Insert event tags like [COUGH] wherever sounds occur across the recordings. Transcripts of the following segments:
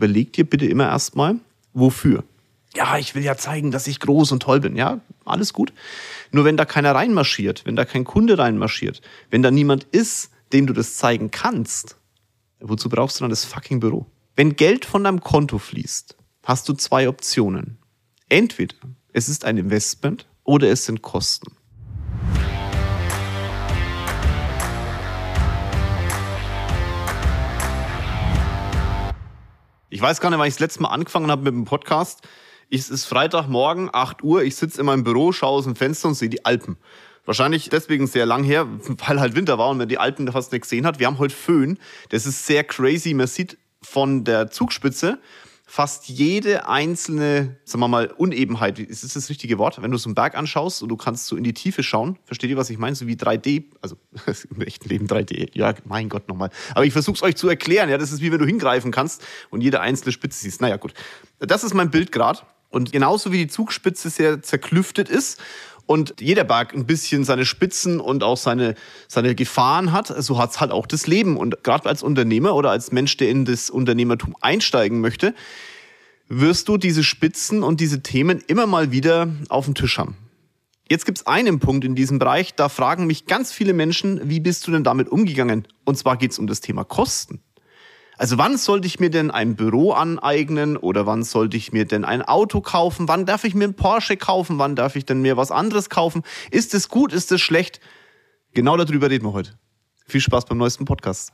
überleg dir bitte immer erstmal, wofür. Ja, ich will ja zeigen, dass ich groß und toll bin. Ja, alles gut. Nur wenn da keiner reinmarschiert, wenn da kein Kunde reinmarschiert, wenn da niemand ist, dem du das zeigen kannst, wozu brauchst du dann das fucking Büro? Wenn Geld von deinem Konto fließt, hast du zwei Optionen. Entweder es ist ein Investment oder es sind Kosten. Ich weiß gar nicht, wann ich das letzte Mal angefangen habe mit dem Podcast. Es ist Freitagmorgen, 8 Uhr. Ich sitze in meinem Büro, schaue aus dem Fenster und sehe die Alpen. Wahrscheinlich deswegen sehr lang her, [LAUGHS] weil halt Winter war und man die Alpen fast nicht gesehen hat. Wir haben heute Föhn. Das ist sehr crazy. Man sieht von der Zugspitze fast jede einzelne, sagen wir mal, Unebenheit, ist das das richtige Wort? Wenn du so einen Berg anschaust und du kannst so in die Tiefe schauen, versteht ihr, was ich meine? So wie 3D, also [LAUGHS] im echten Leben 3D, ja, mein Gott nochmal. Aber ich versuche es euch zu erklären, ja, das ist wie wenn du hingreifen kannst und jede einzelne Spitze siehst. Naja, gut. Das ist mein Bild gerade. Und genauso wie die Zugspitze sehr zerklüftet ist und jeder Berg ein bisschen seine Spitzen und auch seine, seine Gefahren hat, so hat es halt auch das Leben. Und gerade als Unternehmer oder als Mensch, der in das Unternehmertum einsteigen möchte, wirst du diese Spitzen und diese Themen immer mal wieder auf dem Tisch haben. Jetzt gibt es einen Punkt in diesem Bereich, da fragen mich ganz viele Menschen, wie bist du denn damit umgegangen? Und zwar geht es um das Thema Kosten. Also wann sollte ich mir denn ein Büro aneignen oder wann sollte ich mir denn ein Auto kaufen? Wann darf ich mir ein Porsche kaufen? Wann darf ich denn mir was anderes kaufen? Ist es gut? Ist es schlecht? Genau darüber reden wir heute. Viel Spaß beim neuesten Podcast.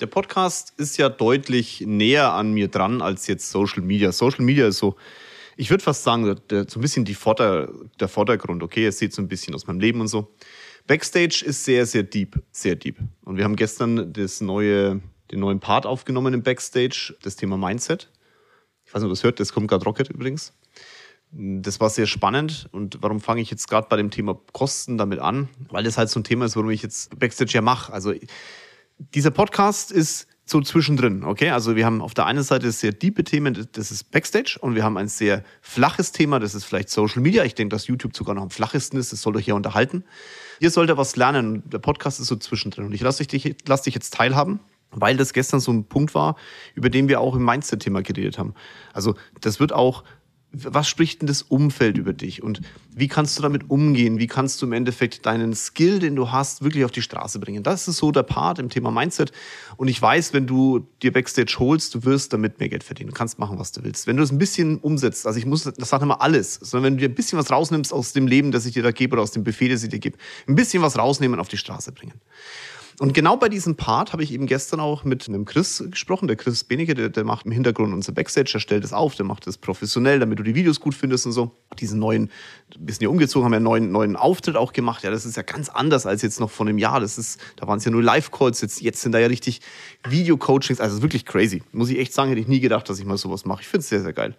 Der Podcast ist ja deutlich näher an mir dran als jetzt Social Media. Social Media ist so, ich würde fast sagen, so ein bisschen die Vorder-, der Vordergrund. Okay, ihr seht so ein bisschen aus meinem Leben und so. Backstage ist sehr, sehr deep, sehr deep. Und wir haben gestern das neue den neuen Part aufgenommen im Backstage, das Thema Mindset. Ich weiß nicht, ob ihr das hört, das kommt gerade Rocket übrigens. Das war sehr spannend. Und warum fange ich jetzt gerade bei dem Thema Kosten damit an? Weil das halt so ein Thema ist, warum ich jetzt Backstage ja mache. Also dieser Podcast ist so zwischendrin, okay? Also wir haben auf der einen Seite sehr diepe Themen, das ist Backstage, und wir haben ein sehr flaches Thema, das ist vielleicht Social Media. Ich denke, dass YouTube sogar noch am flachesten ist, das soll euch ja unterhalten. Ihr solltet was lernen, der Podcast ist so zwischendrin. Und ich lasse dich, lass dich jetzt teilhaben weil das gestern so ein Punkt war, über den wir auch im Mindset-Thema geredet haben. Also das wird auch, was spricht denn das Umfeld über dich und wie kannst du damit umgehen? Wie kannst du im Endeffekt deinen Skill, den du hast, wirklich auf die Straße bringen? Das ist so der Part im Thema Mindset. Und ich weiß, wenn du dir Backstage holst, du wirst damit mehr Geld verdienen. Du kannst machen, was du willst. Wenn du es ein bisschen umsetzt, also ich muss, das sagt immer alles, sondern wenn du dir ein bisschen was rausnimmst aus dem Leben, das ich dir da gebe oder aus dem Buffet, das ich dir gebe, ein bisschen was rausnehmen, auf die Straße bringen. Und genau bei diesem Part habe ich eben gestern auch mit einem Chris gesprochen. Der Chris Benecke, der, der macht im Hintergrund unser Backstage, der stellt das auf, der macht das professionell, damit du die Videos gut findest und so. Diesen neuen, wir sind ja umgezogen, haben ja einen neuen, neuen Auftritt auch gemacht. Ja, das ist ja ganz anders als jetzt noch vor einem Jahr. Das ist, da waren es ja nur Live-Calls, jetzt, jetzt sind da ja richtig Video-Coachings. Also wirklich crazy. Muss ich echt sagen, hätte ich nie gedacht, dass ich mal sowas mache. Ich finde es sehr, sehr geil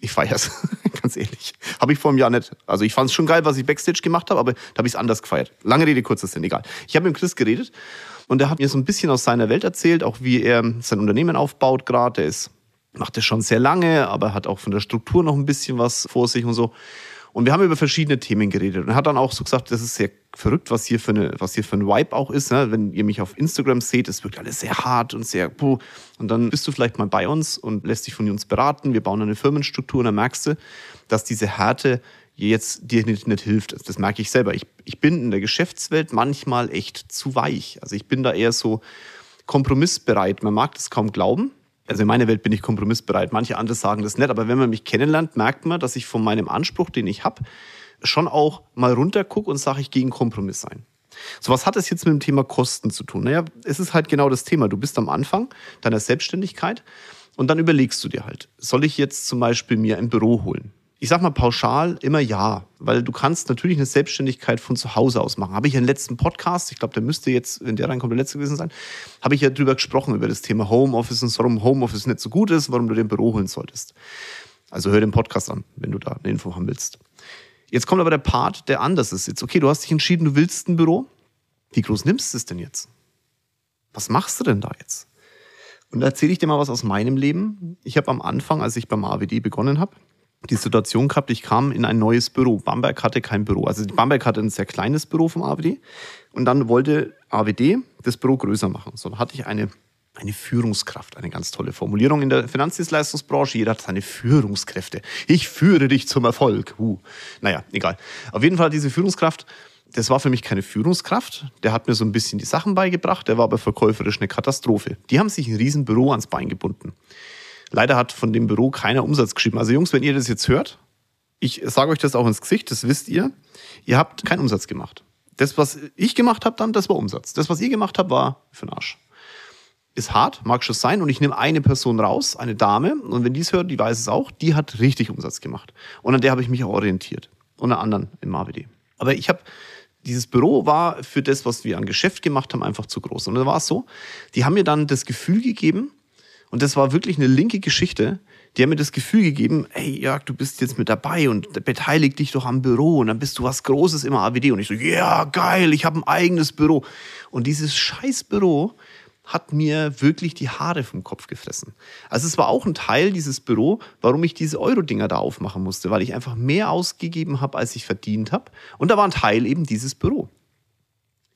ich feier's, [LAUGHS] ganz ehrlich. Habe ich vor einem Jahr nicht. Also ich fand es schon geil, was ich Backstage gemacht habe, aber da habe ich es anders gefeiert. Lange Rede, kurzer Sinn, egal. Ich habe mit Chris geredet und er hat mir so ein bisschen aus seiner Welt erzählt, auch wie er sein Unternehmen aufbaut gerade. Er ist, macht das schon sehr lange, aber hat auch von der Struktur noch ein bisschen was vor sich und so. Und wir haben über verschiedene Themen geredet. Und er hat dann auch so gesagt, das ist sehr verrückt, was hier für, eine, was hier für ein Vibe auch ist. Ne? Wenn ihr mich auf Instagram seht, es wirkt alles sehr hart und sehr puh. Und dann bist du vielleicht mal bei uns und lässt dich von uns beraten. Wir bauen eine Firmenstruktur und dann merkst du, dass diese Härte jetzt dir nicht, nicht hilft. Das merke ich selber. Ich, ich bin in der Geschäftswelt manchmal echt zu weich. Also ich bin da eher so kompromissbereit. Man mag das kaum glauben, also in meiner Welt bin ich kompromissbereit. Manche andere sagen das nicht, aber wenn man mich kennenlernt, merkt man, dass ich von meinem Anspruch, den ich habe, schon auch mal runtergucke und sage, ich gehe in Kompromiss ein. So, was hat das jetzt mit dem Thema Kosten zu tun? Naja, es ist halt genau das Thema. Du bist am Anfang deiner Selbstständigkeit und dann überlegst du dir halt, soll ich jetzt zum Beispiel mir ein Büro holen? Ich sag mal pauschal immer ja, weil du kannst natürlich eine Selbstständigkeit von zu Hause aus machen. Habe ich ja im letzten Podcast, ich glaube, der müsste jetzt, wenn der reinkommt, der letzte gewesen sein, habe ich ja drüber gesprochen, über das Thema Homeoffice und warum Homeoffice nicht so gut ist, warum du dir ein Büro holen solltest. Also hör den Podcast an, wenn du da eine Info haben willst. Jetzt kommt aber der Part, der anders ist. Jetzt, okay, du hast dich entschieden, du willst ein Büro. Wie groß nimmst du es denn jetzt? Was machst du denn da jetzt? Und da erzähle ich dir mal was aus meinem Leben. Ich habe am Anfang, als ich beim AWD begonnen habe, die Situation gehabt, ich kam in ein neues Büro. Bamberg hatte kein Büro. Also Bamberg hatte ein sehr kleines Büro vom AWD und dann wollte AWD das Büro größer machen. So dann hatte ich eine Eine Führungskraft, eine ganz tolle Formulierung in der Finanzdienstleistungsbranche. Jeder hat seine Führungskräfte. Ich führe dich zum Erfolg. Uh. Naja, egal. Auf jeden Fall diese Führungskraft, das war für mich keine Führungskraft. Der hat mir so ein bisschen die Sachen beigebracht. Der war aber verkäuferisch eine Katastrophe. Die haben sich ein riesen Büro ans Bein gebunden. Leider hat von dem Büro keiner Umsatz geschrieben. Also Jungs, wenn ihr das jetzt hört, ich sage euch das auch ins Gesicht, das wisst ihr, ihr habt keinen Umsatz gemacht. Das, was ich gemacht habe dann, das war Umsatz. Das, was ihr gemacht habt, war für den Arsch ist hart, mag schon sein. Und ich nehme eine Person raus, eine Dame. Und wenn die es hört, die weiß es auch, die hat richtig Umsatz gemacht. Und an der habe ich mich auch orientiert. Und an anderen im AWD. Aber ich habe, dieses Büro war für das, was wir an Geschäft gemacht haben, einfach zu groß. Und dann war es so, die haben mir dann das Gefühl gegeben, und das war wirklich eine linke Geschichte, die haben mir das Gefühl gegeben, ey Jörg, du bist jetzt mit dabei und beteilig dich doch am Büro und dann bist du was Großes im AWD. Und ich so, ja, yeah, geil, ich habe ein eigenes Büro. Und dieses scheiß Büro hat mir wirklich die Haare vom Kopf gefressen. Also es war auch ein Teil dieses Büro, warum ich diese Euro-Dinger da aufmachen musste, weil ich einfach mehr ausgegeben habe, als ich verdient habe. Und da war ein Teil eben dieses Büro.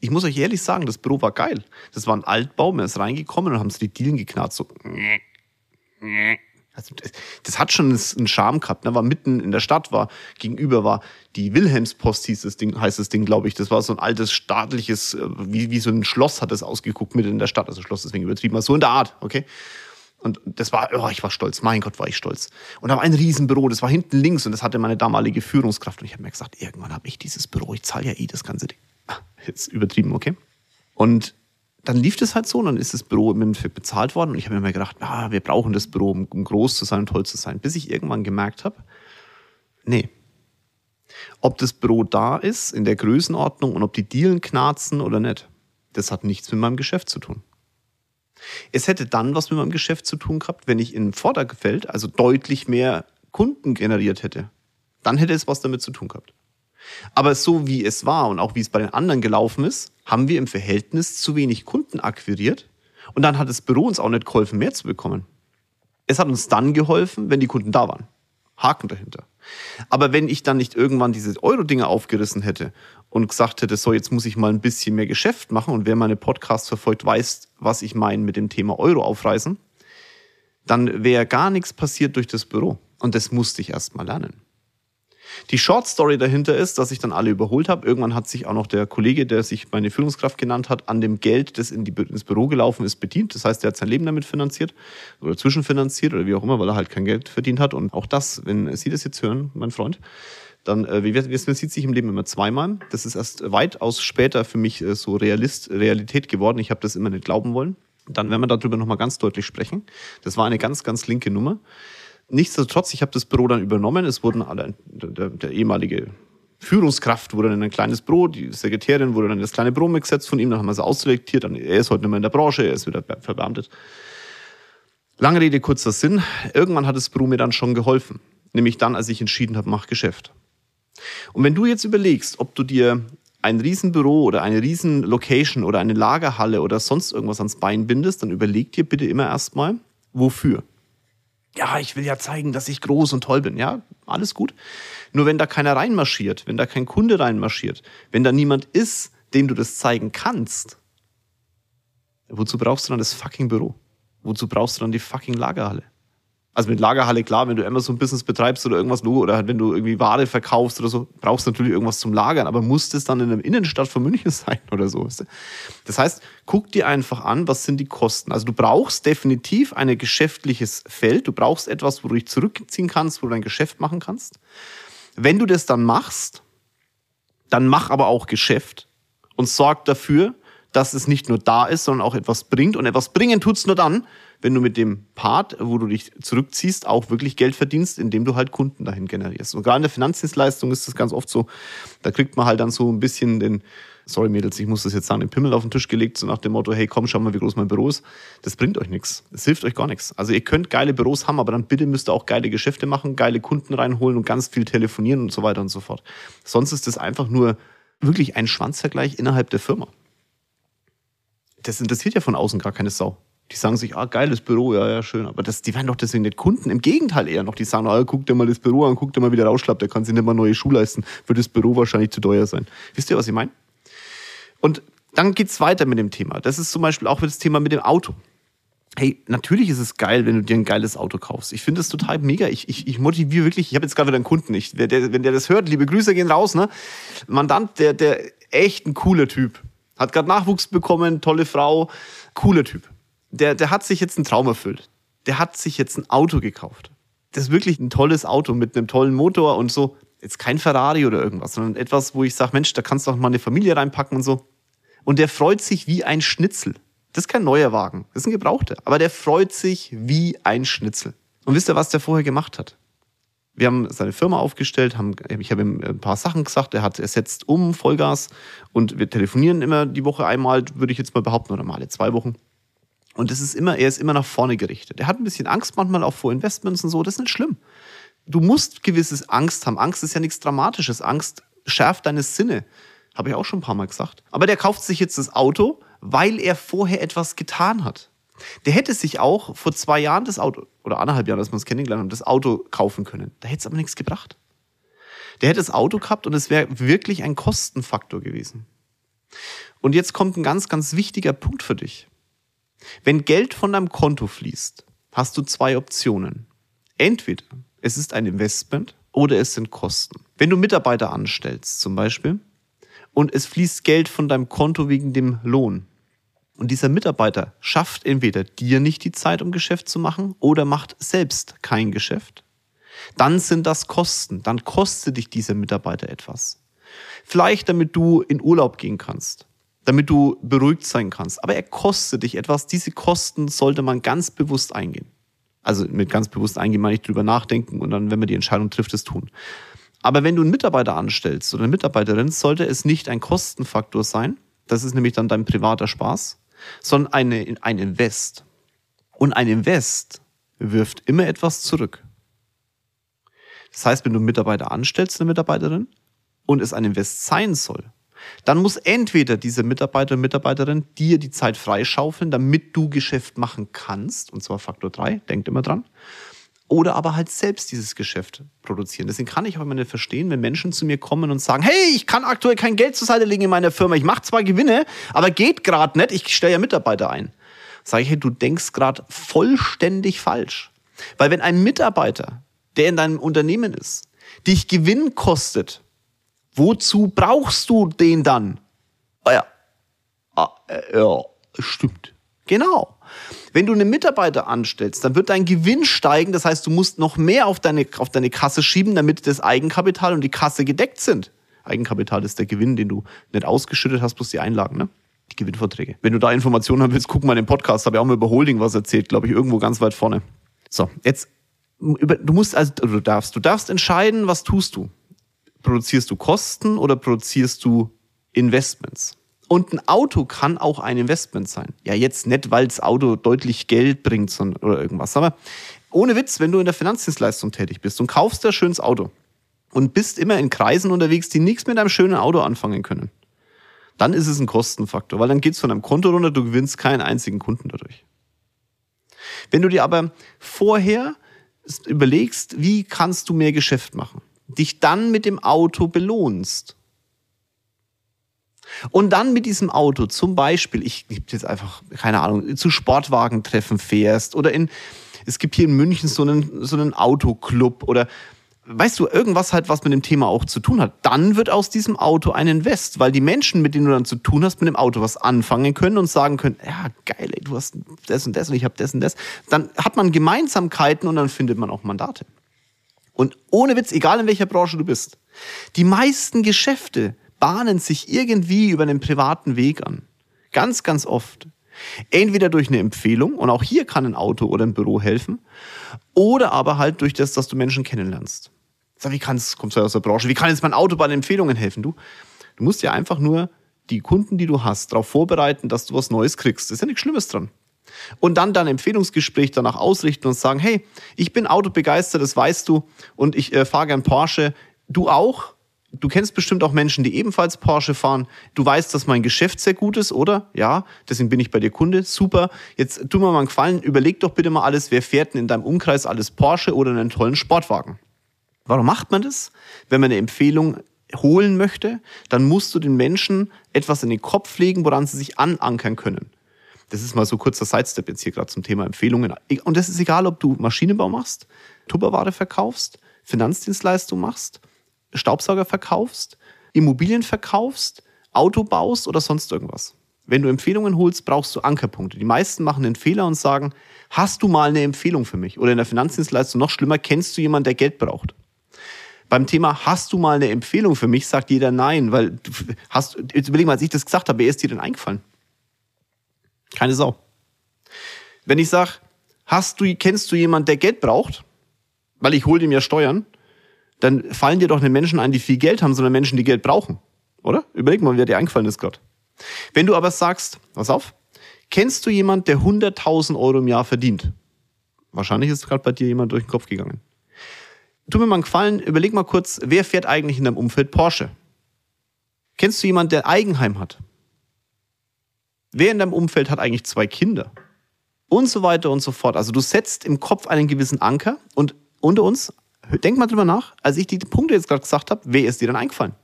Ich muss euch ehrlich sagen, das Büro war geil. Das war ein Altbau, man ist reingekommen und haben sie die Dielen geknarrt, so. Also das, hat schon einen Charme gehabt. Ne? War mitten in der Stadt, war gegenüber war die Wilhelmspost hieß das Ding, heißt das Ding, glaube ich. Das war so ein altes staatliches, äh, wie, wie so ein Schloss hat das ausgeguckt mitten in der Stadt. Also Schloss deswegen übertrieben, aber so in der Art, okay. Und das war, oh, ich war stolz. Mein Gott, war ich stolz. Und war ein Riesenbüro, das war hinten links und das hatte meine damalige Führungskraft. Und ich habe mir gesagt, irgendwann habe ich dieses Büro, ich zahle ja eh das ganze Ding. Jetzt übertrieben, okay. Und dann lief das halt so und dann ist das Büro im Endeffekt bezahlt worden und ich habe mir immer gedacht, ah, wir brauchen das Büro, um, groß zu sein und toll zu sein, bis ich irgendwann gemerkt habe, nee. Ob das Büro da ist, in der Größenordnung und ob die Dielen knarzen oder nicht, das hat nichts mit meinem Geschäft zu tun. Es hätte dann was mit meinem Geschäft zu tun gehabt, wenn ich im Vorderfeld also deutlich mehr Kunden generiert hätte. Dann hätte es was damit zu tun gehabt. Aber so wie es war und auch wie es bei den anderen gelaufen ist, haben wir im Verhältnis zu wenig Kunden akquiriert. Und dann hat das Büro uns auch nicht geholfen, mehr zu bekommen. Es hat uns dann geholfen, wenn die Kunden da waren. Haken dahinter. Aber wenn ich dann nicht irgendwann diese Euro-Dinge aufgerissen hätte und gesagt hätte, so jetzt muss ich mal ein bisschen mehr Geschäft machen und wer meine Podcasts verfolgt, weiß, was ich meine mit dem Thema Euro aufreißen, dann wäre gar nichts passiert durch das Büro. Und das musste ich erst mal lernen. Die Short Story dahinter ist, dass ich dann alle überholt habe. Irgendwann hat sich auch noch der Kollege, der sich meine Führungskraft genannt hat, an dem Geld, das in die, ins Büro gelaufen ist, bedient. Das heißt, er hat sein Leben damit finanziert oder zwischenfinanziert oder wie auch immer, weil er halt kein Geld verdient hat. Und auch das, wenn Sie das jetzt hören, mein Freund, dann, äh, wie es sieht sich im Leben immer zweimal. Das ist erst weitaus später für mich äh, so Realist, Realität geworden. Ich habe das immer nicht glauben wollen. Dann werden wir darüber nochmal ganz deutlich sprechen. Das war eine ganz, ganz linke Nummer. Nichtsdestotrotz, ich habe das Büro dann übernommen. Es wurden alle, der, der ehemalige Führungskraft wurde dann ein kleines Büro, die Sekretärin wurde dann das kleine Büro mitgesetzt von ihm, dann haben wir es ausselektiert, dann, er ist heute nicht mehr in der Branche, er ist wieder verbeamtet. Lange Rede, kurzer Sinn. Irgendwann hat das Büro mir dann schon geholfen. Nämlich dann, als ich entschieden habe, mach Geschäft. Und wenn du jetzt überlegst, ob du dir ein Riesenbüro oder eine Riesenlocation oder eine Lagerhalle oder sonst irgendwas ans Bein bindest, dann überleg dir bitte immer erstmal, wofür ja, ich will ja zeigen, dass ich groß und toll bin. Ja, alles gut. Nur wenn da keiner reinmarschiert, wenn da kein Kunde reinmarschiert, wenn da niemand ist, dem du das zeigen kannst, wozu brauchst du dann das fucking Büro? Wozu brauchst du dann die fucking Lagerhalle? Also mit Lagerhalle, klar, wenn du Amazon-Business betreibst oder irgendwas, oder halt wenn du irgendwie Ware verkaufst oder so, brauchst du natürlich irgendwas zum Lagern, aber muss das dann in der Innenstadt von München [LAUGHS] sein oder so? Das heißt, guck dir einfach an, was sind die Kosten. Also du brauchst definitiv ein geschäftliches Feld, du brauchst etwas, wo du dich zurückziehen kannst, wo du dein Geschäft machen kannst. Wenn du das dann machst, dann mach aber auch Geschäft und sorg dafür, dass es nicht nur da ist, sondern auch etwas bringt. Und etwas bringen tut's nur dann, wenn du mit dem Part, wo du dich zurückziehst, auch wirklich Geld verdienst, indem du halt Kunden dahin generierst. Und gerade in der Finanzdienstleistung ist das ganz oft so, da kriegt man halt dann so ein bisschen den, sorry Mädels, ich muss das jetzt sagen, den Pimmel auf den Tisch gelegt, so nach dem Motto, hey komm, schau mal, wie groß mein Büro ist. Das bringt euch nichts. Das hilft euch gar nichts. Also ihr könnt geile Büros haben, aber dann bitte müsst ihr auch geile Geschäfte machen, geile Kunden reinholen und ganz viel telefonieren und so weiter und so fort. Sonst ist das einfach nur wirklich ein Schwanzvergleich innerhalb der Firma. Das interessiert ja von außen gar keine Sau. Die sagen sich, ah, geiles Büro, ja, ja, schön. Aber das, die werden doch deswegen nicht Kunden. Im Gegenteil eher noch. Die sagen, ah, guck dir mal das Büro an, guck dir mal, wie der rausschlappt. Der kann sich nicht mal neue Schuhe leisten. Wird das Büro wahrscheinlich zu teuer sein. Wisst ihr, was ich meine? Und dann geht's weiter mit dem Thema. Das ist zum Beispiel auch das Thema mit dem Auto. hey, natürlich ist es geil, wenn du dir ein geiles Auto kaufst. Ich finde es total mega. Ich, ich, ich motiviere wirklich, ich habe jetzt gerade wieder einen Kunden, ich, wenn, der, wenn der das hört, liebe Grüße gehen raus, ne? Mandant, der, der echt ein cooler Typ. Hat gerade Nachwuchs bekommen, tolle Frau, cooler Typ. Der, der hat sich jetzt einen Traum erfüllt. Der hat sich jetzt ein Auto gekauft. Das ist wirklich ein tolles Auto mit einem tollen Motor und so. Jetzt kein Ferrari oder irgendwas, sondern etwas, wo ich sage, Mensch, da kannst du auch mal eine Familie reinpacken und so. Und der freut sich wie ein Schnitzel. Das ist kein neuer Wagen, das ist ein gebrauchter. Aber der freut sich wie ein Schnitzel. Und wisst ihr, was der vorher gemacht hat? Wir haben seine Firma aufgestellt, haben, ich habe ihm ein paar Sachen gesagt, er hat ersetzt um Vollgas und wir telefonieren immer die Woche einmal, würde ich jetzt mal behaupten, oder mal alle zwei Wochen. Und das ist immer, er ist immer nach vorne gerichtet. Er hat ein bisschen Angst manchmal auch vor Investments und so, das ist nicht schlimm. Du musst gewisses Angst haben. Angst ist ja nichts Dramatisches. Angst schärft deine Sinne. Habe ich auch schon ein paar Mal gesagt. Aber der kauft sich jetzt das Auto, weil er vorher etwas getan hat. Der hätte sich auch vor zwei Jahren das Auto, oder anderthalb Jahren, dass wir uns kennengelernt haben, das Auto kaufen können. Da hätte es aber nichts gebracht. Der hätte das Auto gehabt und es wäre wirklich ein Kostenfaktor gewesen. Und jetzt kommt ein ganz, ganz wichtiger Punkt für dich. Wenn Geld von deinem Konto fließt, hast du zwei Optionen. Entweder es ist ein Investment oder es sind Kosten. Wenn du Mitarbeiter anstellst zum Beispiel und es fließt Geld von deinem Konto wegen dem Lohn und dieser Mitarbeiter schafft entweder dir nicht die Zeit, um Geschäft zu machen oder macht selbst kein Geschäft, dann sind das Kosten. Dann kostet dich dieser Mitarbeiter etwas. Vielleicht damit du in Urlaub gehen kannst, damit du beruhigt sein kannst. Aber er kostet dich etwas. Diese Kosten sollte man ganz bewusst eingehen. Also mit ganz bewusst eingehen meine ich drüber nachdenken und dann, wenn man die Entscheidung trifft, es tun. Aber wenn du einen Mitarbeiter anstellst oder eine Mitarbeiterin, sollte es nicht ein Kostenfaktor sein. Das ist nämlich dann dein privater Spaß, sondern eine, ein Invest. Und ein Invest wirft immer etwas zurück. Das heißt, wenn du einen Mitarbeiter anstellst, eine Mitarbeiterin, und es ein Invest sein soll, dann muss entweder diese Mitarbeiter und Mitarbeiterin dir die Zeit freischaufeln, damit du Geschäft machen kannst, und zwar Faktor 3, denkt immer dran, oder aber halt selbst dieses Geschäft produzieren. Deswegen kann ich auch immer nicht verstehen, wenn Menschen zu mir kommen und sagen, hey, ich kann aktuell kein Geld zur Seite legen in meiner Firma, ich mache zwar Gewinne, aber geht gerade nicht, ich stelle ja Mitarbeiter ein. Sage ich, hey, du denkst gerade vollständig falsch. Weil wenn ein Mitarbeiter, der in deinem Unternehmen ist, dich Gewinn kostet, Wozu brauchst du den dann? Ah ja, ah, äh, ja, stimmt. Genau. Wenn du einen Mitarbeiter anstellst, dann wird dein Gewinn steigen. Das heißt, du musst noch mehr auf deine, auf deine Kasse schieben, damit das Eigenkapital und die Kasse gedeckt sind. Eigenkapital ist der Gewinn, den du nicht ausgeschüttet hast, plus die Einlagen, ne? Die Gewinnverträge. Wenn du da Informationen haben willst, guck mal in den Podcast. Habe ich auch mal über Holding was erzählt, glaube ich, irgendwo ganz weit vorne. So, jetzt, du musst also, du darfst, du darfst entscheiden, was tust du produzierst du Kosten oder produzierst du Investments? Und ein Auto kann auch ein Investment sein. Ja, jetzt nicht, weil das Auto deutlich Geld bringt oder irgendwas. Aber ohne Witz, wenn du in der Finanzdienstleistung tätig bist und kaufst ein schönes Auto und bist immer in Kreisen unterwegs, die nichts mit einem schönen Auto anfangen können, dann ist es ein Kostenfaktor, weil dann geht es von deinem Konto runter, du gewinnst keinen einzigen Kunden dadurch. Wenn du dir aber vorher überlegst, wie kannst du mehr Geschäft machen? Dich dann mit dem Auto belohnst. Und dann mit diesem Auto zum Beispiel, ich gebe jetzt einfach, keine Ahnung, zu Sportwagentreffen fährst oder in, es gibt hier in München so einen, so einen Autoclub oder weißt du, irgendwas halt, was mit dem Thema auch zu tun hat, dann wird aus diesem Auto ein Invest, weil die Menschen, mit denen du dann zu tun hast, mit dem Auto was anfangen können und sagen können, ja, geil, ey, du hast das und das und ich habe das und das. Dann hat man Gemeinsamkeiten und dann findet man auch Mandate. Und ohne Witz, egal in welcher Branche du bist, die meisten Geschäfte bahnen sich irgendwie über einen privaten Weg an. Ganz, ganz oft. Entweder durch eine Empfehlung, und auch hier kann ein Auto oder ein Büro helfen, oder aber halt durch das, dass du Menschen kennenlernst. Sag, wie kannst, kommst du aus der Branche, wie kann jetzt mein Auto bei den Empfehlungen helfen? Du, du musst ja einfach nur die Kunden, die du hast, darauf vorbereiten, dass du was Neues kriegst. Da ist ja nichts Schlimmes dran und dann dein Empfehlungsgespräch danach ausrichten und sagen, hey, ich bin autobegeistert, das weißt du, und ich äh, fahre gern Porsche. Du auch? Du kennst bestimmt auch Menschen, die ebenfalls Porsche fahren. Du weißt, dass mein Geschäft sehr gut ist, oder? Ja, deswegen bin ich bei dir Kunde. Super. Jetzt tu mir mal einen Gefallen. Überleg doch bitte mal alles, wer fährt denn in deinem Umkreis alles Porsche oder einen tollen Sportwagen? Warum macht man das? Wenn man eine Empfehlung holen möchte, dann musst du den Menschen etwas in den Kopf legen, woran sie sich anankern können. Das ist mal so kurzer Sidestep jetzt hier gerade zum Thema Empfehlungen. Und das ist egal, ob du Maschinenbau machst, Tupperware verkaufst, Finanzdienstleistung machst, Staubsauger verkaufst, Immobilien verkaufst, Auto baust oder sonst irgendwas. Wenn du Empfehlungen holst, brauchst du Ankerpunkte. Die meisten machen den Fehler und sagen, hast du mal eine Empfehlung für mich? Oder in der Finanzdienstleistung noch schlimmer, kennst du jemanden, der Geld braucht? Beim Thema, hast du mal eine Empfehlung für mich, sagt jeder nein, weil du hast, jetzt überleg mal, als ich das gesagt habe, wer ist dir denn eingefallen? Keine Sau. Wenn ich sage, hast du, kennst du jemanden, der Geld braucht, weil ich hole dem ja Steuern, dann fallen dir doch nicht Menschen ein, die viel Geld haben, sondern Menschen, die Geld brauchen. Oder? Überleg mal, wer dir eingefallen ist gerade. Wenn du aber sagst, pass auf, kennst du jemanden, der 100.000 Euro im Jahr verdient? Wahrscheinlich ist gerade bei dir jemand durch den Kopf gegangen. Tu mir mal einen Gefallen, überleg mal kurz, wer fährt eigentlich in deinem Umfeld Porsche? Kennst du jemanden, der Eigenheim hat? Wer in deinem Umfeld hat eigentlich zwei Kinder? Und so weiter und so fort. Also du setzt im Kopf einen gewissen Anker und unter uns, denk mal drüber nach, als ich die Punkte jetzt gerade gesagt habe, wer ist dir dann eingefallen?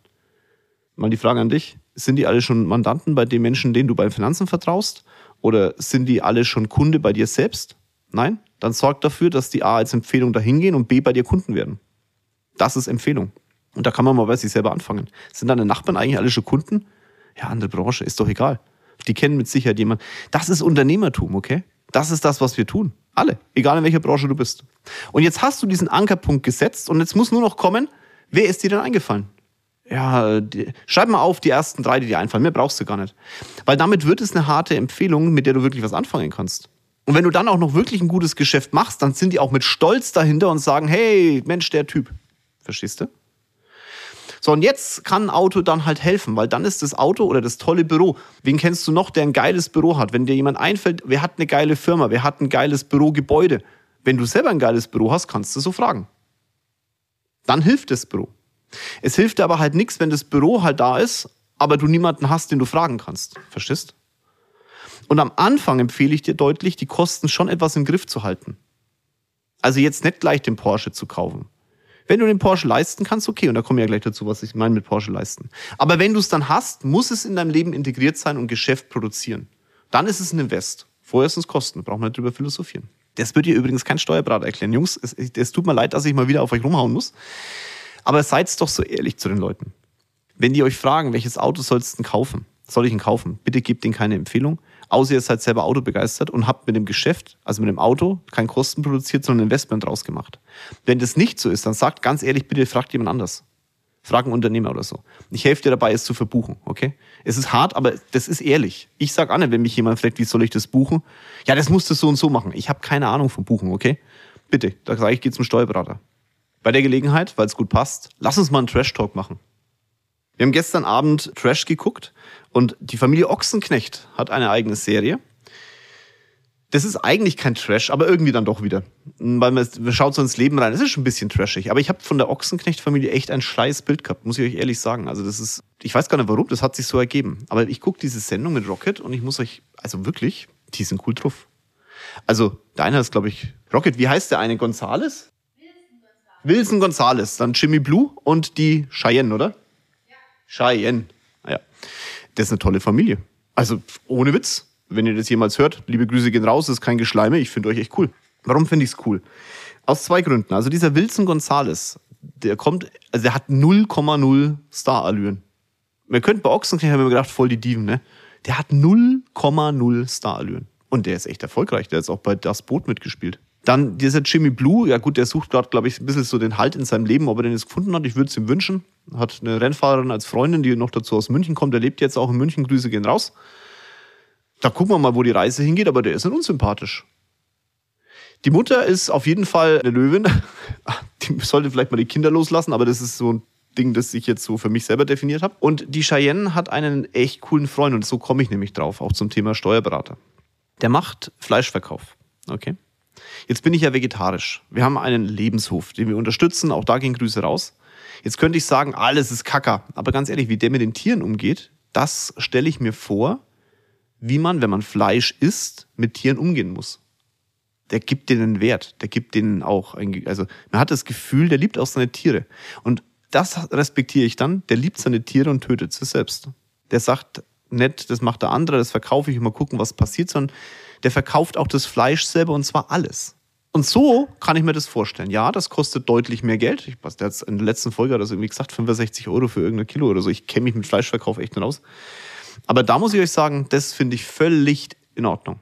Mal die Frage an dich. Sind die alle schon Mandanten bei den Menschen, denen du bei Finanzen vertraust? Oder sind die alle schon Kunde bei dir selbst? Nein? Dann sorg dafür, dass die A als Empfehlung dahin gehen und B bei dir Kunden werden. Das ist Empfehlung. Und da kann man mal bei sich selber anfangen. Sind deine Nachbarn eigentlich alle schon Kunden? Ja, andere Branche, ist doch egal. Die kennen mit Sicherheit jemanden. Das ist Unternehmertum, okay? Das ist das, was wir tun. Alle. Egal in welcher Branche du bist. Und jetzt hast du diesen Ankerpunkt gesetzt und jetzt muss nur noch kommen, wer ist dir denn eingefallen? Ja, die, schreib mal auf die ersten drei, die dir einfallen. Mehr brauchst du gar nicht. Weil damit wird es eine harte Empfehlung, mit der du wirklich was anfangen kannst. Und wenn du dann auch noch wirklich ein gutes Geschäft machst, dann sind die auch mit Stolz dahinter und sagen, hey, Mensch, der Typ. Verstehst du? So, und jetzt kann ein Auto dann halt helfen, weil dann ist das Auto oder das tolle Büro. Wen kennst du noch, der ein geiles Büro hat? Wenn dir jemand einfällt, wer hat eine geile Firma, wer hat ein geiles Bürogebäude? Wenn du selber ein geiles Büro hast, kannst du so fragen. Dann hilft das Büro. Es hilft dir aber halt nichts, wenn das Büro halt da ist, aber du niemanden hast, den du fragen kannst. Verstehst? Und am Anfang empfehle ich dir deutlich, die Kosten schon etwas im Griff zu halten. Also jetzt nicht gleich den Porsche zu kaufen. Wenn du den Porsche leisten kannst, okay, und da komme ich ja gleich dazu, was ich meine mit Porsche leisten. Aber wenn du es dann hast, muss es in deinem Leben integriert sein und Geschäft produzieren. Dann ist es ein Invest. Vorher sind es Kosten, braucht man nicht drüber philosophieren. Das wird dir übrigens kein Steuerberater erklären. Jungs, es, es tut mir leid, dass ich mal wieder auf euch rumhauen muss. Aber seid doch so ehrlich zu den Leuten. Wenn die euch fragen, welches Auto sollst du denn kaufen? Soll ich ihn kaufen? Bitte gebt ihnen keine Empfehlung. Außer ihr seid selber autobegeistert und habt mit dem Geschäft, also mit dem Auto, kein Kosten produziert, sondern Investment draus gemacht. Wenn das nicht so ist, dann sagt ganz ehrlich, bitte fragt jemand anders. Frag einen Unternehmer oder so. Ich helfe dir dabei, es zu verbuchen, okay? Es ist hart, aber das ist ehrlich. Ich sag an, wenn mich jemand fragt, wie soll ich das buchen? Ja, das musst du so und so machen. Ich habe keine Ahnung vom Buchen, okay? Bitte, da sage ich, geh zum Steuerberater. Bei der Gelegenheit, weil es gut passt, lass uns mal einen Trash-Talk machen. Wir haben gestern Abend Trash geguckt und die Familie Ochsenknecht hat eine eigene Serie. Das ist eigentlich kein Trash, aber irgendwie dann doch wieder. Weil man, man schaut so ins Leben rein. Es ist schon ein bisschen trashig. Aber ich habe von der Ochsenknecht-Familie echt ein scheiß Bild gehabt, muss ich euch ehrlich sagen. Also das ist, ich weiß gar nicht warum, das hat sich so ergeben. Aber ich gucke diese Sendung mit Rocket und ich muss euch, also wirklich, die sind cool drauf. Also der eine ist, glaube ich, Rocket, wie heißt der eine? Gonzales? Wilson Gonzales, dann Jimmy Blue und die Cheyenne, oder? Cheyenne. Naja. Ah das ist eine tolle Familie. Also ohne Witz. Wenn ihr das jemals hört, liebe Grüße gehen raus, das ist kein Geschleime, ich finde euch echt cool. Warum finde ich es cool? Aus zwei Gründen. Also dieser Wilson Gonzales, der kommt, also der hat 0,0 Star-Allüren. Man könnte bei Ochsenknecht haben wir gedacht, voll die Dieven, ne? Der hat 0,0 Star-Allüren. Und der ist echt erfolgreich. Der hat auch bei Das Boot mitgespielt. Dann dieser Jimmy Blue, ja gut, der sucht gerade, glaube ich, ein bisschen so den Halt in seinem Leben, ob er den jetzt gefunden hat. Ich würde es ihm wünschen. Hat eine Rennfahrerin als Freundin, die noch dazu aus München kommt. Er lebt jetzt auch in München. Grüße gehen raus. Da gucken wir mal, wo die Reise hingeht, aber der ist nicht unsympathisch. Die Mutter ist auf jeden Fall eine Löwin. [LAUGHS] Die sollte vielleicht mal die Kinder loslassen, aber das ist so ein Ding, das ich jetzt so für mich selber definiert habe. Und die Cheyenne hat einen echt coolen Freund und so komme ich nämlich drauf, auch zum Thema Steuerberater. Der macht Fleischverkauf. Okay. Jetzt bin ich ja vegetarisch. Wir haben einen Lebenshof, den wir unterstützen. Auch da gehen Grüße raus. Jetzt könnte ich sagen, alles ist Kacker. Aber ganz ehrlich, wie der mit den Tieren umgeht, das stelle ich mir vor, wie man, wenn man Fleisch isst, mit Tieren umgehen muss. Der gibt denen Wert. Der gibt denen auch, ein, also man hat das Gefühl, der liebt auch seine Tiere. Und das respektiere ich dann. Der liebt seine Tiere und tötet sie selbst. Der sagt, nicht, das macht der andere, das verkaufe ich und mal gucken, was passiert, sondern der verkauft auch das Fleisch selber und zwar alles. Und so kann ich mir das vorstellen. Ja, das kostet deutlich mehr Geld. Ich, was, der hat in der letzten Folge hat das irgendwie gesagt, 65 Euro für irgendein Kilo oder so. Ich kenne mich mit Fleischverkauf echt nicht aus. Aber da muss ich euch sagen, das finde ich völlig in Ordnung.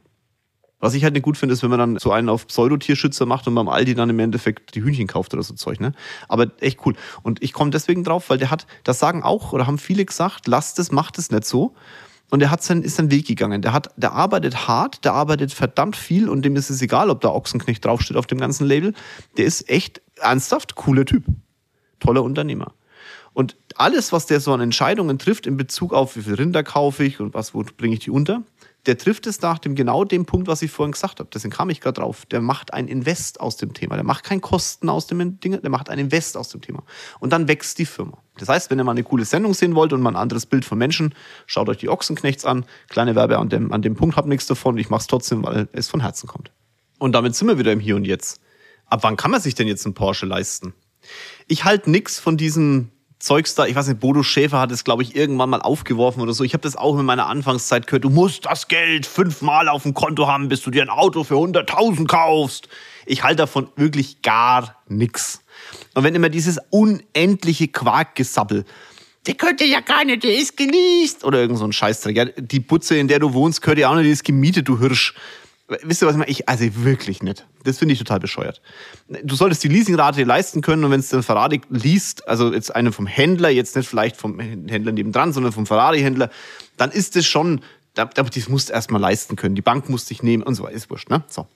Was ich halt nicht gut finde, ist, wenn man dann so einen auf Pseudotierschützer macht und beim Aldi dann im Endeffekt die Hühnchen kauft oder so Zeug, ne? Aber echt cool. Und ich komme deswegen drauf, weil der hat, das sagen auch oder haben viele gesagt, lasst es, macht es nicht so. Und er hat sein, ist seinen Weg gegangen. Der hat, der arbeitet hart, der arbeitet verdammt viel und dem ist es egal, ob da Ochsenknecht draufsteht auf dem ganzen Label. Der ist echt ernsthaft cooler Typ. Toller Unternehmer. Und alles, was der so an Entscheidungen trifft in Bezug auf, wie viel Rinder kaufe ich und was, wo bringe ich die unter, der trifft es nach dem genau dem Punkt, was ich vorhin gesagt habe. Deswegen kam ich gerade drauf. Der macht ein Invest aus dem Thema. Der macht kein Kosten aus dem Ding, der macht ein Invest aus dem Thema. Und dann wächst die Firma. Das heißt, wenn ihr mal eine coole Sendung sehen wollt und mal ein anderes Bild von Menschen, schaut euch die Ochsenknechts an. Kleine Werbe an dem, an dem Punkt, habt nichts davon. Ich mache es trotzdem, weil es von Herzen kommt. Und damit sind wir wieder im Hier und Jetzt. Ab wann kann man sich denn jetzt einen Porsche leisten? Ich halte nichts von diesem Zeugs da, ich weiß nicht, Bodo Schäfer hat es, glaube ich, irgendwann mal aufgeworfen oder so. Ich habe das auch in meiner Anfangszeit gehört. Du musst das Geld fünfmal auf dem Konto haben, bis du dir ein Auto für 100.000 kaufst. Ich halte davon wirklich gar nichts. Und wenn immer dieses unendliche Quarkgesabbel, der könnte ja gar nicht, der ist geleast oder irgend so ein Scheißdreck. Ja, die Butze, in der du wohnst, gehört ja auch nicht, die ist gemietet, du Hirsch. Wisst ihr, was ich meine? Ich, also wirklich nicht. Das finde ich total bescheuert. Du solltest die Leasingrate leisten können und wenn es den Ferrari liest, also jetzt einen vom Händler, jetzt nicht vielleicht vom Händler nebendran, sondern vom Ferrari-Händler, dann ist es schon, das musst du erstmal leisten können. Die Bank muss dich nehmen und so weiter. Ist wurscht, ne? So.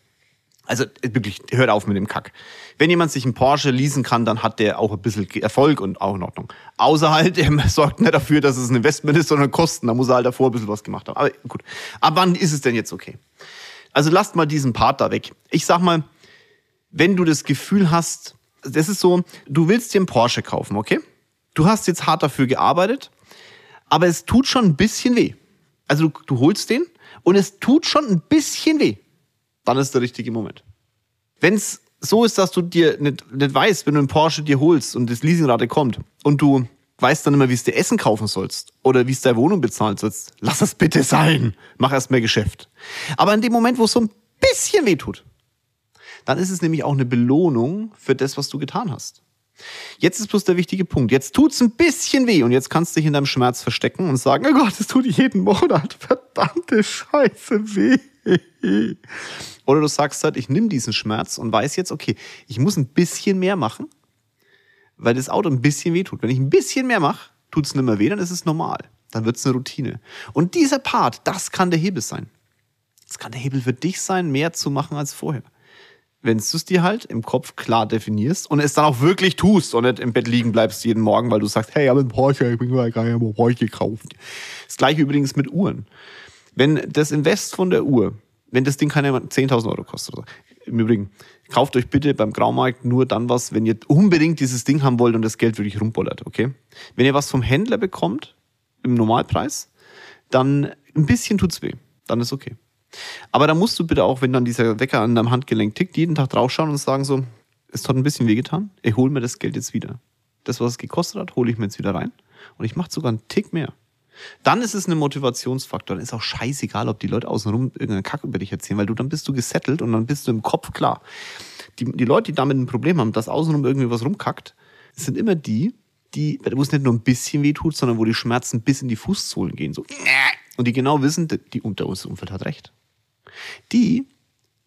Also wirklich, hört auf mit dem Kack. Wenn jemand sich einen Porsche leasen kann, dann hat der auch ein bisschen Erfolg und auch in Ordnung. Außer halt, er [LAUGHS] sorgt nicht dafür, dass es ein Investment ist, sondern Kosten. Da muss er halt davor ein bisschen was gemacht haben. Aber gut. Ab wann ist es denn jetzt okay? Also lasst mal diesen Part da weg. Ich sag mal, wenn du das Gefühl hast, das ist so, du willst dir einen Porsche kaufen, okay? Du hast jetzt hart dafür gearbeitet, aber es tut schon ein bisschen weh. Also du, du holst den und es tut schon ein bisschen weh. Dann ist der richtige Moment. Wenn es so ist, dass du dir nicht, nicht weißt, wenn du einen Porsche dir holst und das Leasingrate kommt und du weißt dann immer, wie es dir Essen kaufen sollst oder wie es deine Wohnung bezahlen sollst, lass es bitte sein. Mach erst mehr Geschäft. Aber in dem Moment, wo es so ein bisschen weh tut, dann ist es nämlich auch eine Belohnung für das, was du getan hast. Jetzt ist bloß der wichtige Punkt. Jetzt tut es ein bisschen weh und jetzt kannst du dich in deinem Schmerz verstecken und sagen, oh Gott, es tut jeden Monat verdammte Scheiße weh. Oder du sagst halt, ich nehme diesen Schmerz und weiß jetzt, okay, ich muss ein bisschen mehr machen weil das Auto ein bisschen weh tut. Wenn ich ein bisschen mehr mache, tut es nicht mehr weh, dann ist es normal. Dann wird es eine Routine. Und dieser Part, das kann der Hebel sein. Das kann der Hebel für dich sein, mehr zu machen als vorher. Wenn du es dir halt im Kopf klar definierst und es dann auch wirklich tust und nicht im Bett liegen bleibst jeden Morgen, weil du sagst, hey, ich habe einen Porsche, ich bin gerade einen Porsche gekauft. Das gleiche übrigens mit Uhren. Wenn das Invest von der Uhr, wenn das Ding keine 10.000 Euro kostet, im Übrigen, kauft euch bitte beim Graumarkt nur dann was, wenn ihr unbedingt dieses Ding haben wollt und das Geld wirklich rumbollert, okay? Wenn ihr was vom Händler bekommt, im Normalpreis, dann ein bisschen tut's weh. Dann ist okay. Aber da musst du bitte auch, wenn dann dieser Wecker an deinem Handgelenk tickt, jeden Tag draufschauen und sagen so, es hat ein bisschen wehgetan, ich hole mir das Geld jetzt wieder. Das, was es gekostet hat, hole ich mir jetzt wieder rein. Und ich mache sogar einen Tick mehr. Dann ist es ein Motivationsfaktor. Dann ist auch scheißegal, ob die Leute außenrum irgendeinen Kack über dich erzählen, weil du dann bist du gesettelt und dann bist du im Kopf klar. Die, die Leute, die damit ein Problem haben, dass außenrum irgendwie was rumkackt, sind immer die, die, wo es nicht nur ein bisschen weh tut, sondern wo die Schmerzen bis in die Fußsohlen gehen. So. Und die genau wissen, die unter uns Umfeld hat recht. Die,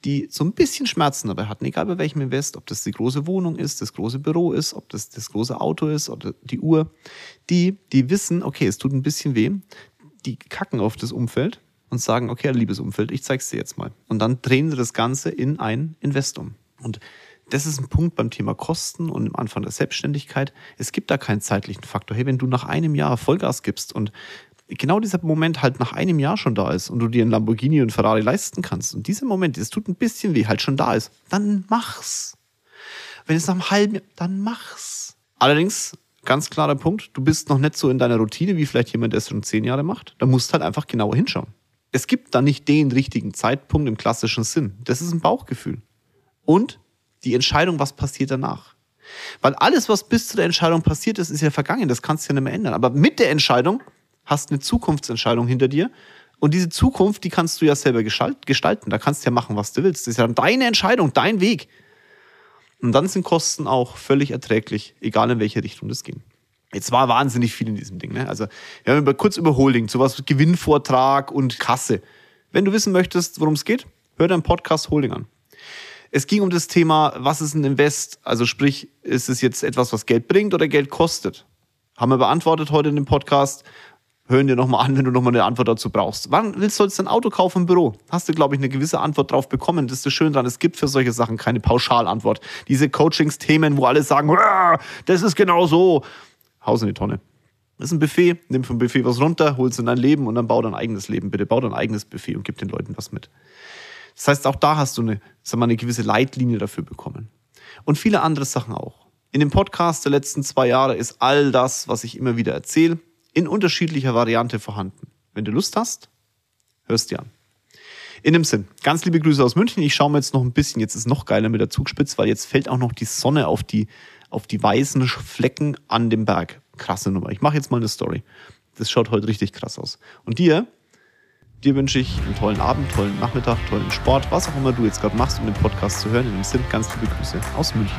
die so ein bisschen Schmerzen dabei hatten, egal bei welchem Invest, ob das die große Wohnung ist, das große Büro ist, ob das das große Auto ist oder die Uhr, die, die wissen, okay, es tut ein bisschen weh, die kacken auf das Umfeld und sagen, okay, liebes Umfeld, ich zeig's dir jetzt mal. Und dann drehen sie das Ganze in ein Investum. Und das ist ein Punkt beim Thema Kosten und am Anfang der Selbstständigkeit. Es gibt da keinen zeitlichen Faktor. Hey, wenn du nach einem Jahr Vollgas gibst und genau dieser Moment halt nach einem Jahr schon da ist und du dir einen Lamborghini und Ferrari leisten kannst und dieser Moment, das tut ein bisschen weh, halt schon da ist, dann mach's. Wenn es nach einem halben Jahr, dann mach's. Allerdings, ganz klarer Punkt, du bist noch nicht so in deiner Routine wie vielleicht jemand, der es schon zehn Jahre macht. Da musst halt einfach genauer hinschauen. Es gibt da nicht den richtigen Zeitpunkt im klassischen Sinn. Das ist ein Bauchgefühl. Und die Entscheidung, was passiert danach. Weil alles, was bis zu der Entscheidung passiert ist, ist ja vergangen. Das kannst du ja nicht mehr ändern. Aber mit der Entscheidung hast eine Zukunftsentscheidung hinter dir. Und diese Zukunft, die kannst du ja selber gestalten. Da kannst du ja machen, was du willst. Das ist ja deine Entscheidung, dein Weg. Und dann sind Kosten auch völlig erträglich, egal in welche Richtung das ging. Jetzt war wahnsinnig viel in diesem Ding. Ne? Also wir haben über, kurz über Holding, sowas wie Gewinnvortrag und Kasse. Wenn du wissen möchtest, worum es geht, hör deinen Podcast Holding an. Es ging um das Thema, was ist ein Invest? Also sprich, ist es jetzt etwas, was Geld bringt oder Geld kostet? Haben wir beantwortet heute in dem Podcast. Hören dir nochmal an, wenn du nochmal eine Antwort dazu brauchst. Wann willst du jetzt ein Auto kaufen im Büro? Hast du, glaube ich, eine gewisse Antwort drauf bekommen. Das ist das Schöne daran, es gibt für solche Sachen keine Pauschalantwort. Diese Coachings-Themen, wo alle sagen, das ist genau so. Haus in die Tonne. Das ist ein Buffet, nimm vom Buffet was runter, hol's in dein Leben und dann bau dein eigenes Leben. Bitte bau dein eigenes Buffet und gib den Leuten was mit. Das heißt, auch da hast du eine, sag mal, eine gewisse Leitlinie dafür bekommen. Und viele andere Sachen auch. In dem Podcast der letzten zwei Jahre ist all das, was ich immer wieder erzähle, in unterschiedlicher Variante vorhanden. Wenn du Lust hast, hörst dir an. In dem Sinn, ganz liebe Grüße aus München. Ich schaue mir jetzt noch ein bisschen, jetzt ist noch geiler mit der Zugspitze, weil jetzt fällt auch noch die Sonne auf die, auf die weißen Flecken an dem Berg. Krasse Nummer. Ich mache jetzt mal eine Story. Das schaut heute richtig krass aus. Und dir, dir wünsche ich einen tollen Abend, tollen Nachmittag, tollen Sport, was auch immer du jetzt gerade machst, um den Podcast zu hören. In dem Sinn, ganz liebe Grüße aus München.